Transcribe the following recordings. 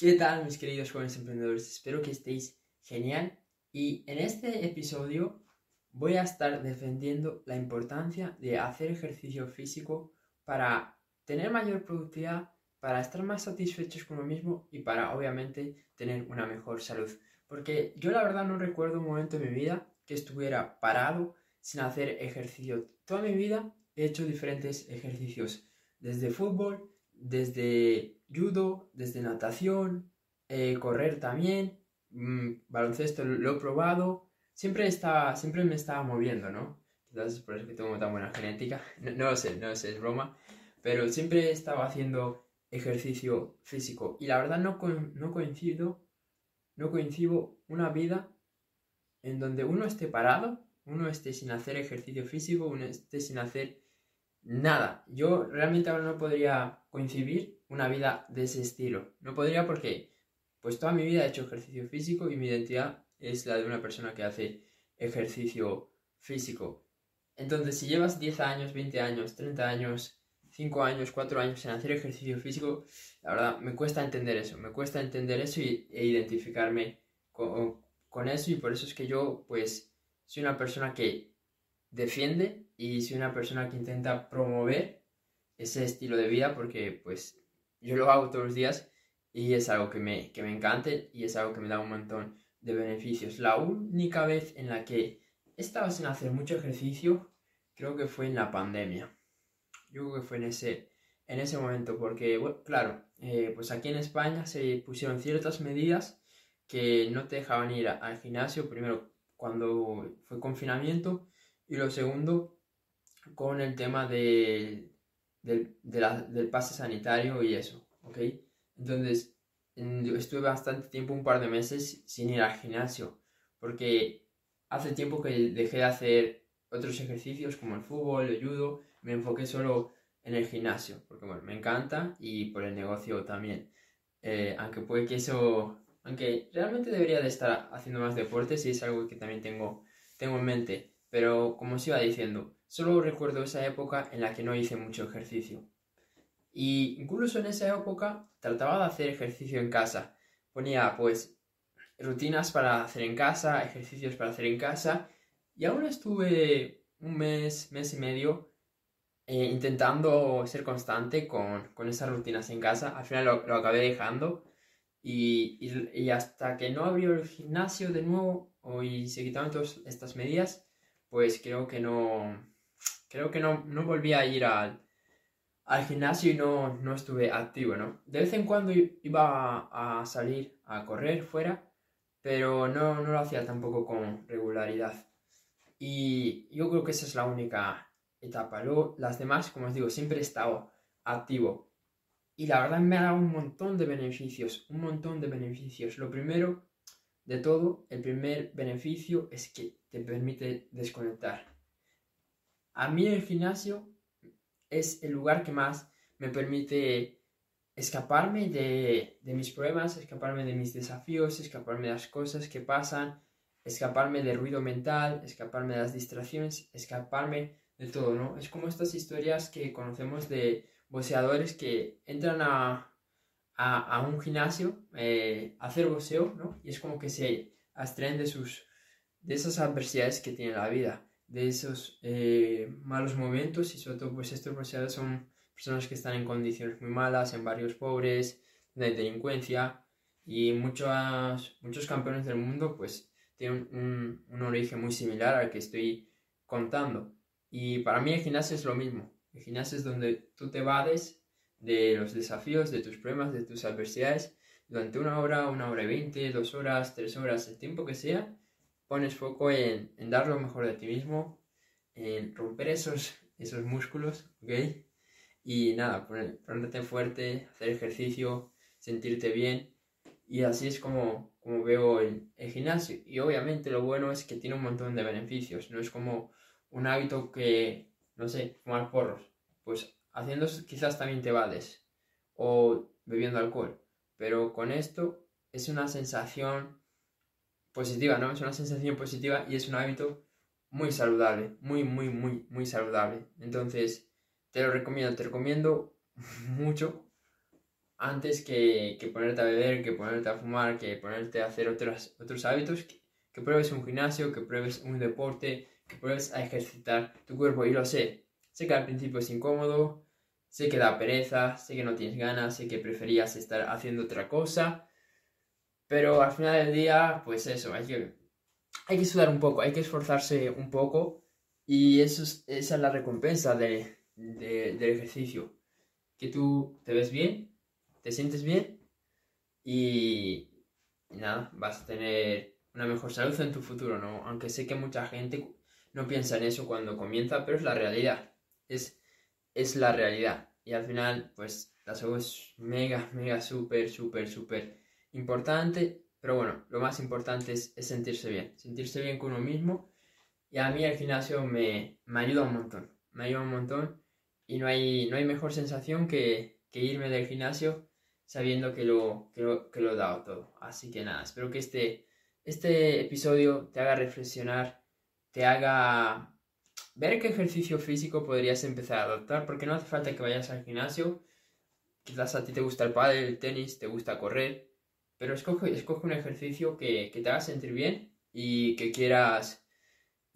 ¿Qué tal mis queridos jóvenes emprendedores? Espero que estéis genial y en este episodio voy a estar defendiendo la importancia de hacer ejercicio físico para tener mayor productividad, para estar más satisfechos con uno mismo y para obviamente tener una mejor salud. Porque yo la verdad no recuerdo un momento en mi vida que estuviera parado sin hacer ejercicio. Toda mi vida he hecho diferentes ejercicios, desde fútbol, desde judo, desde natación, eh, correr también, mm, baloncesto lo he probado, siempre, estaba, siempre me estaba moviendo, ¿no? Quizás es por eso que tengo tan buena genética, no, lo sé, no lo sé, es broma, pero siempre estaba haciendo ejercicio físico. Y la verdad no, no coincido, no coincido una vida en donde uno esté parado, uno esté sin hacer ejercicio físico, uno esté sin hacer nada. Yo realmente ahora no podría coincidir una vida de ese estilo. No podría porque pues toda mi vida he hecho ejercicio físico y mi identidad es la de una persona que hace ejercicio físico. Entonces, si llevas 10 años, 20 años, 30 años, 5 años, 4 años en hacer ejercicio físico, la verdad me cuesta entender eso, me cuesta entender eso y, e identificarme con eso y por eso es que yo pues soy una persona que defiende y soy una persona que intenta promover ese estilo de vida porque pues yo lo hago todos los días y es algo que me, que me encanta y es algo que me da un montón de beneficios. La única vez en la que he estado sin hacer mucho ejercicio creo que fue en la pandemia. Yo creo que fue en ese, en ese momento porque, claro, eh, pues aquí en España se pusieron ciertas medidas que no te dejaban ir al gimnasio, primero cuando fue confinamiento y lo segundo con el tema de, del pase sanitario y eso, ¿ok? Entonces estuve bastante tiempo, un par de meses, sin ir al gimnasio, porque hace tiempo que dejé de hacer otros ejercicios como el fútbol, el judo, me enfoqué solo en el gimnasio, porque bueno, me encanta y por el negocio también. Eh, aunque puede que eso aunque realmente debería de estar haciendo más deportes y es algo que también tengo, tengo en mente. Pero como os iba diciendo, solo recuerdo esa época en la que no hice mucho ejercicio. Y incluso en esa época trataba de hacer ejercicio en casa. Ponía pues rutinas para hacer en casa, ejercicios para hacer en casa. Y aún estuve un mes, mes y medio eh, intentando ser constante con, con, esas rutinas en casa. Al final lo, lo acabé dejando y, y, hasta que no abrió el gimnasio de nuevo y se quitaron todas estas medidas, pues creo que no, creo que no, no volví a ir al, al gimnasio y no, no, estuve activo, ¿no? De vez en cuando iba a, salir a correr fuera, pero no, no, lo hacía tampoco con regularidad. Y yo creo que esa es la única etapa. Luego, las demás, como os digo, siempre he estado activo. Y la verdad me ha dado un montón de beneficios, un montón de beneficios. Lo primero de todo, el primer beneficio es que te permite desconectar. A mí el gimnasio es el lugar que más me permite escaparme de, de mis problemas, escaparme de mis desafíos, escaparme de las cosas que pasan, escaparme del ruido mental, escaparme de las distracciones, escaparme de todo, ¿no? Es como estas historias que conocemos de boxeadores que entran a, a, un gimnasio eh, a hacer boxeo, ¿no? Y es como que se abstraen de, sus, de esas adversidades que tiene la vida, de esos eh, malos momentos y sobre todo pues estos boxeadores son personas que están en condiciones muy malas, en barrios pobres, de delincuencia y muchos, muchos campeones del mundo pues tienen un, un origen muy similar al que estoy contando. Y para mí el gimnasio es lo mismo. El gimnasio es donde tú te evades de los desafíos, de tus problemas, de tus adversidades. Durante una hora, una hora y veinte, dos horas, tres horas, el tiempo que sea, pones foco en, en dar lo mejor de ti mismo, en romper esos, esos músculos, ¿ok? Y nada, ponerte fuerte, hacer ejercicio, sentirte bien. Y así es como, como veo el, el, gimnasio. Y obviamente lo bueno es que tiene un montón de beneficios. No es como un hábito que, no sé, fumar porros. Pues haciendo quizás también te vades. O bebiendo alcohol. Pero con esto es una sensación positiva, ¿no? Es una sensación positiva y es un hábito muy saludable. Muy, muy, muy, muy saludable. Entonces, te lo recomiendo. Te recomiendo mucho antes que, ponerte a beber, que ponerte a fumar, que ponerte a hacer otros, otros hábitos, que, pruebes un gimnasio, que pruebes un deporte, que pruebes a ejercitar tu cuerpo. Y lo sé, sé que al principio es incómodo, sé que da pereza, sé que no tienes ganas, sé que preferías estar haciendo otra cosa, pero al final del día, pues eso, hay que, hay que sudar un poco, hay que esforzarse un poco y eso esa es la recompensa de, del ejercicio. Que tú te ves bien, te sientes bien y, nada, vas a tener una mejor salud en tu futuro, ¿no? Aunque sé que mucha gente no piensa en eso cuando comienza, pero es la realidad. Es, es la realidad. Y al final, pues la salud es mega, mega, súper, súper, súper importante. Pero bueno, lo más importante es, sentirse bien. Sentirse bien con uno mismo. Y a mí el gimnasio me, me ayuda un montón. Me ayuda un montón. Y no hay, no hay mejor sensación que, que irme del gimnasio sabiendo que lo, que lo, que lo he dado todo. Así que nada, espero que este, este episodio te haga reflexionar, te haga ver qué ejercicio físico podrías empezar a adoptar, porque no hace falta que vayas al gimnasio. Quizás a ti te gusta el pádel, el tenis, te gusta correr, pero escoge, un ejercicio que, te haga sentir bien y que quieras,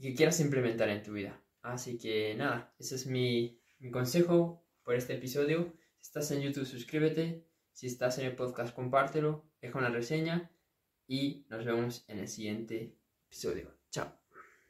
que quieras implementar en tu vida. Así que nada, ese es mi, mi consejo por este episodio. Si estás en YouTube, suscríbete. Si estás en el podcast, compártelo, deja una reseña y nos vemos en el siguiente episodio. Chao.